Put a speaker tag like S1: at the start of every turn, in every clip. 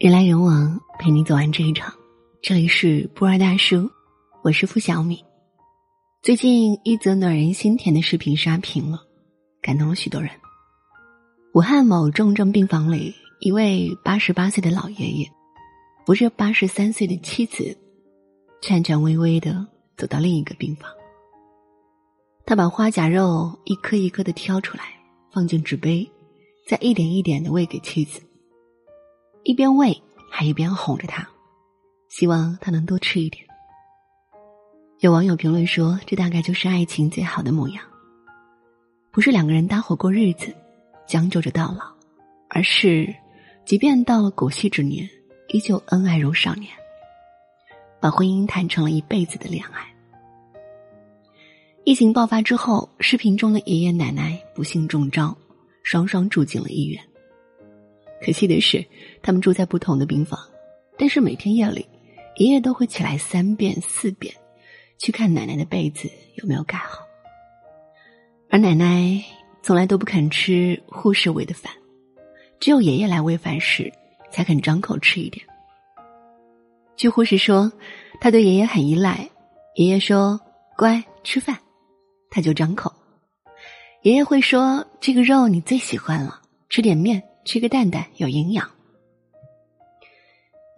S1: 人来人往，陪你走完这一场。这里是不二大叔，我是付小米。最近一则暖人心田的视频刷屏了，感动了许多人。武汉某重症病房里，一位八十八岁的老爷爷扶着八十三岁的妻子，颤颤巍巍的走到另一个病房。他把花甲肉一颗一颗的挑出来，放进纸杯，再一点一点的喂给妻子。一边喂，还一边哄着他，希望他能多吃一点。有网友评论说：“这大概就是爱情最好的模样，不是两个人搭伙过日子，将就着到老，而是即便到了古稀之年，依旧恩爱如少年，把婚姻谈成了一辈子的恋爱。”疫情爆发之后，视频中的爷爷奶奶不幸中招，双双住进了医院。可惜的是，他们住在不同的病房，但是每天夜里，爷爷都会起来三遍四遍，去看奶奶的被子有没有盖好。而奶奶从来都不肯吃护士喂的饭，只有爷爷来喂饭时，才肯张口吃一点。据护士说，他对爷爷很依赖，爷爷说“乖，吃饭”，他就张口。爷爷会说：“这个肉你最喜欢了，吃点面。”吃个蛋蛋有营养。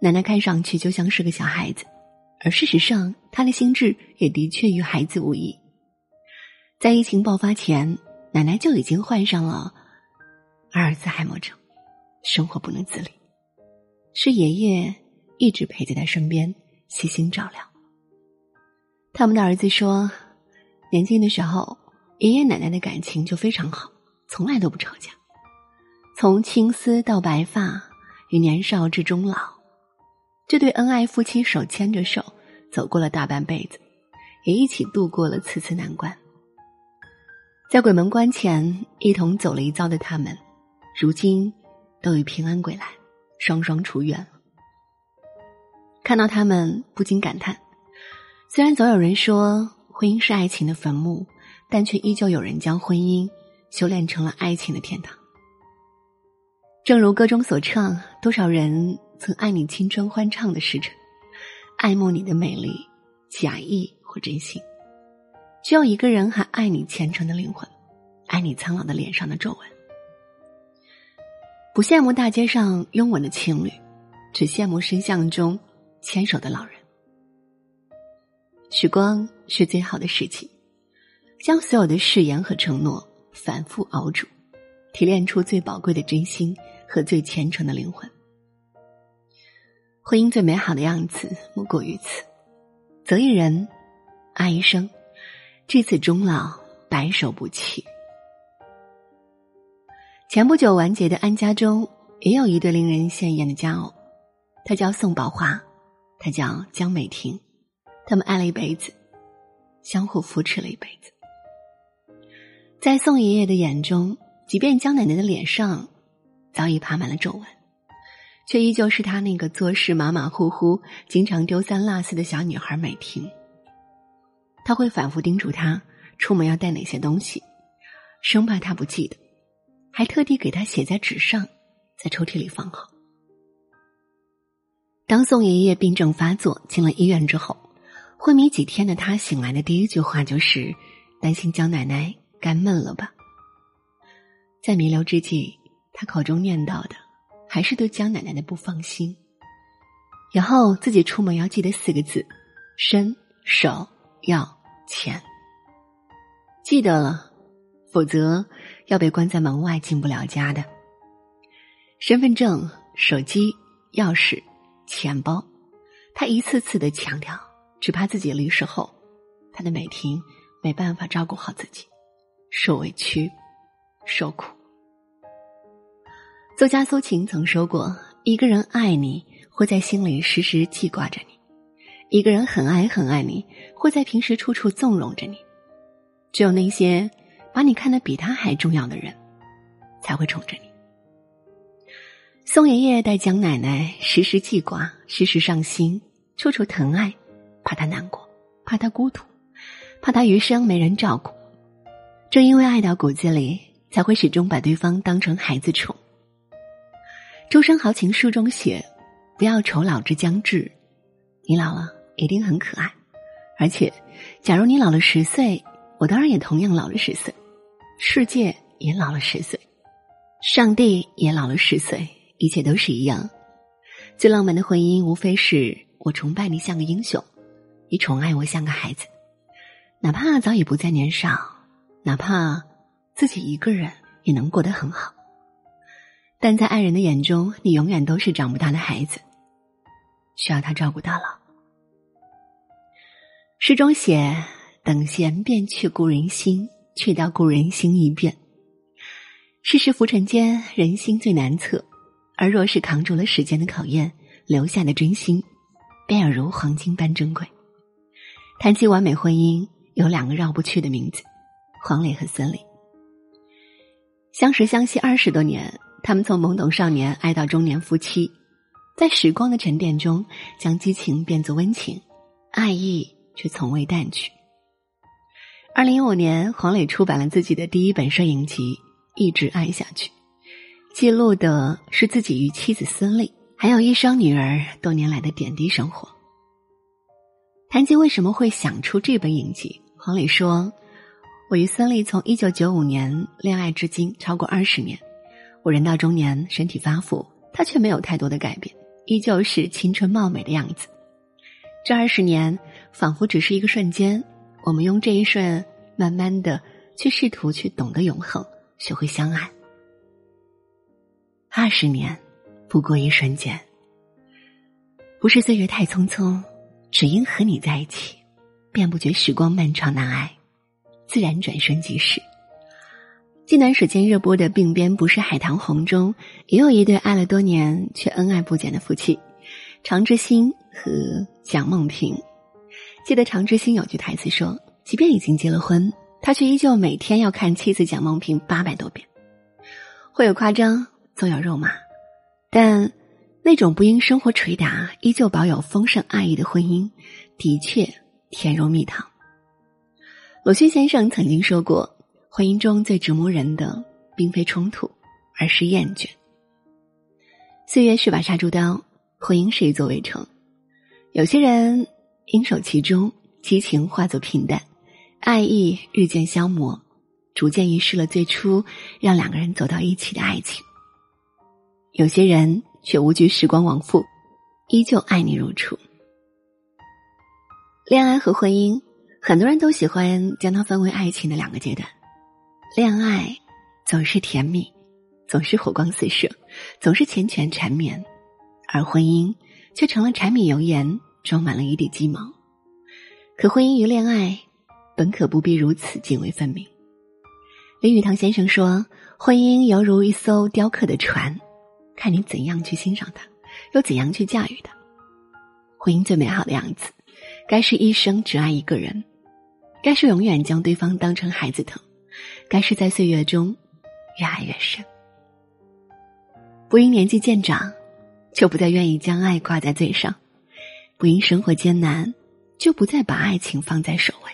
S1: 奶奶看上去就像是个小孩子，而事实上，她的心智也的确与孩子无异。在疫情爆发前，奶奶就已经患上了阿尔兹海默症，生活不能自理，是爷爷一直陪在她身边，悉心照料。他们的儿子说，年轻的时候，爷爷奶奶的感情就非常好，从来都不吵架。从青丝到白发，与年少至终老，这对恩爱夫妻手牵着手走过了大半辈子，也一起度过了次次难关。在鬼门关前一同走了一遭的他们，如今都已平安归来，双双出院了。看到他们，不禁感叹：虽然总有人说婚姻是爱情的坟墓，但却依旧有人将婚姻修炼成了爱情的天堂。正如歌中所唱，多少人曾爱你青春欢畅的时辰，爱慕你的美丽，假意或真心；只有一个人还爱你虔诚的灵魂，爱你苍老的脸上的皱纹。不羡慕大街上拥吻的情侣，只羡慕深巷中牵手的老人。时光是最好的事情，将所有的誓言和承诺反复熬煮，提炼出最宝贵的真心。和最虔诚的灵魂，婚姻最美好的样子莫过于此：择一人，爱一生，至此终老，白首不弃。前不久完结的《安家》中，也有一对令人羡艳的佳偶，他叫宋宝华，他叫江美婷，他们爱了一辈子，相互扶持了一辈子。在宋爷爷的眼中，即便江奶奶的脸上。早已爬满了皱纹，却依旧是他那个做事马马虎虎、经常丢三落四的小女孩美婷。他会反复叮嘱她出门要带哪些东西，生怕她不记得，还特地给她写在纸上，在抽屉里放好。当宋爷爷病症发作进了医院之后，昏迷几天的他醒来的第一句话就是担心江奶奶干闷了吧。在弥留之际。他口中念叨的，还是对江奶奶的不放心。以后自己出门要记得四个字：身、手、要、钱。记得了，否则要被关在门外，进不了家的。身份证、手机、钥匙、钱包，他一次次的强调，只怕自己离世后，他的美婷没办法照顾好自己，受委屈，受苦。作家苏秦曾说过：“一个人爱你，会在心里时时记挂着你；一个人很爱很爱你，会在平时处处纵容着你。只有那些把你看得比他还重要的人，才会宠着你。”宋爷爷待江奶奶时时记挂，时时上心，处处疼爱，怕她难过，怕她孤独，怕她余生没人照顾。正因为爱到骨子里，才会始终把对方当成孩子宠。《周生豪情书》中写：“不要愁老之将至，你老了一定很可爱。而且，假如你老了十岁，我当然也同样老了十岁，世界也老了十岁，上帝也老了十岁，一切都是一样。最浪漫的婚姻，无非是我崇拜你像个英雄，你宠爱我像个孩子，哪怕早已不再年少，哪怕自己一个人也能过得很好。但在爱人的眼中，你永远都是长不大的孩子，需要他照顾到老。诗中写：“等闲变去故人心，却道故人心易变。”世事浮沉间，人心最难测，而若是扛住了时间的考验，留下的真心，便要如黄金般珍贵。谈及完美婚姻，有两个绕不去的名字：黄磊和孙俪。相识相惜二十多年。他们从懵懂少年爱到中年夫妻，在时光的沉淀中，将激情变作温情，爱意却从未淡去。二零一五年，黄磊出版了自己的第一本摄影集《一直爱下去》，记录的是自己与妻子孙俪，还有一双女儿多年来的点滴生活。谈及为什么会想出这本影集，黄磊说：“我与孙俪从一九九五年恋爱至今超过二十年。”我人到中年，身体发福，他却没有太多的改变，依旧是青春貌美的样子。这二十年仿佛只是一个瞬间，我们用这一瞬，慢慢的去试图去懂得永恒，学会相爱。二十年，不过一瞬间，不是岁月太匆匆，只因和你在一起，便不觉时光漫长难挨，自然转瞬即逝。近段时间热播的《鬓边不是海棠红》中，也有一对爱了多年却恩爱不减的夫妻，常之心和蒋梦萍。记得常之心有句台词说：“即便已经结了婚，他却依旧每天要看妻子蒋梦萍八百多遍。”会有夸张，总有肉麻，但那种不因生活捶打，依旧保有丰盛爱意的婚姻，的确甜如蜜糖。鲁迅先生曾经说过。婚姻中最折磨人的，并非冲突，而是厌倦。岁月是把杀猪刀，婚姻是一座围城。有些人应守其中，激情化作平淡，爱意日渐消磨，逐渐遗失了最初让两个人走到一起的爱情。有些人却无惧时光往复，依旧爱你如初。恋爱和婚姻，很多人都喜欢将它分为爱情的两个阶段。恋爱总是甜蜜，总是火光四射，总是缱绻缠绵，而婚姻却成了柴米油盐，装满了一地鸡毛。可婚姻与恋爱本可不必如此泾渭分明。林语堂先生说：“婚姻犹如一艘雕刻的船，看你怎样去欣赏它，又怎样去驾驭它。婚姻最美好的样子，该是一生只爱一个人，该是永远将对方当成孩子疼。”该是在岁月中越爱越深，不因年纪渐长，就不再愿意将爱挂在嘴上；不因生活艰难，就不再把爱情放在首位。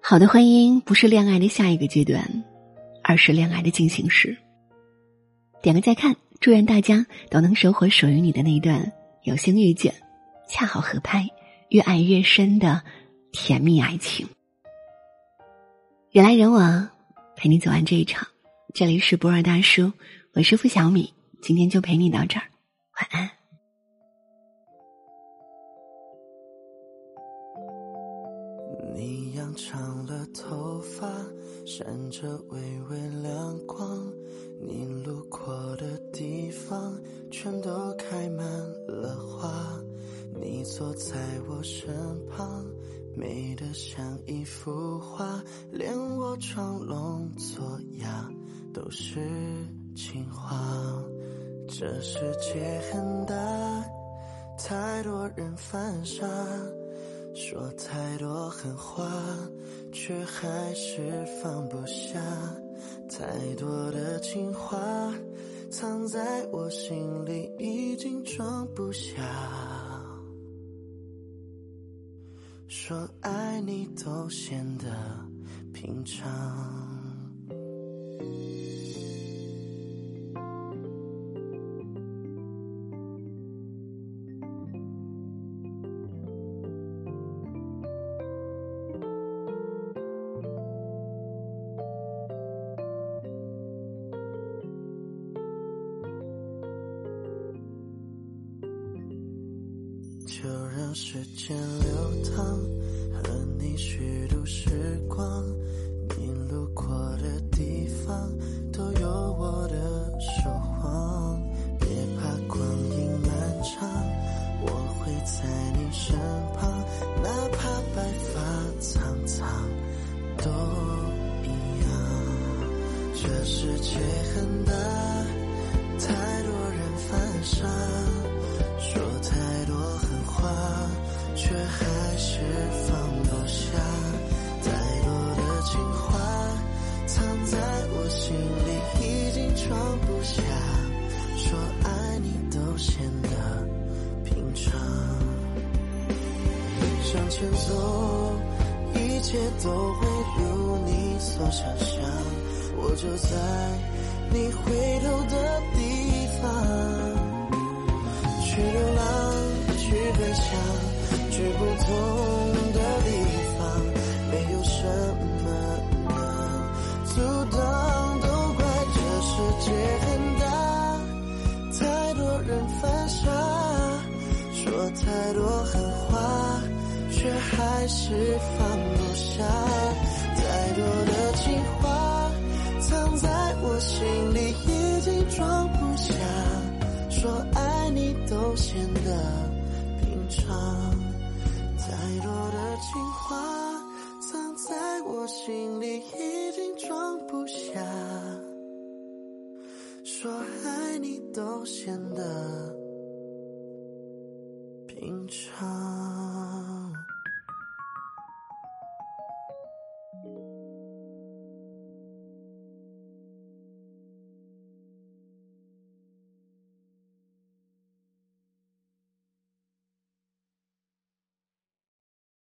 S1: 好的婚姻不是恋爱的下一个阶段，而是恋爱的进行时。点个再看，祝愿大家都能收获属于你的那一段有幸遇见、恰好合拍、越爱越深的甜蜜爱情。人来人往，陪你走完这一场。这里是博尔大叔，我是付小米，今天就陪你到这儿，晚安。
S2: 你养长了头发，闪着微微亮光，你路过的地方全都开满了花，你坐在我身旁。美得像一幅画，连我装聋作哑都是情话。这世界很大，太多人犯傻，说太多狠话，却还是放不下。太多的情话藏在我心里，已经装不下。说爱你都显得平常就让时间流淌你虚度时光。你路过的地方，都有我的守望。别怕光阴漫长，我会在你身旁，哪怕白发苍苍，都一样。这世界很大，太多人犯傻，说太多狠话，却还是走，一切都会如你所想象。我就在你回头的地方。去流浪，去飞翔，去不同却还是放不下。太多的情话藏在我心里，已经装不下。说爱你都显得平常，太多的情话藏在我心里，已经装不下。说爱你都显得平常。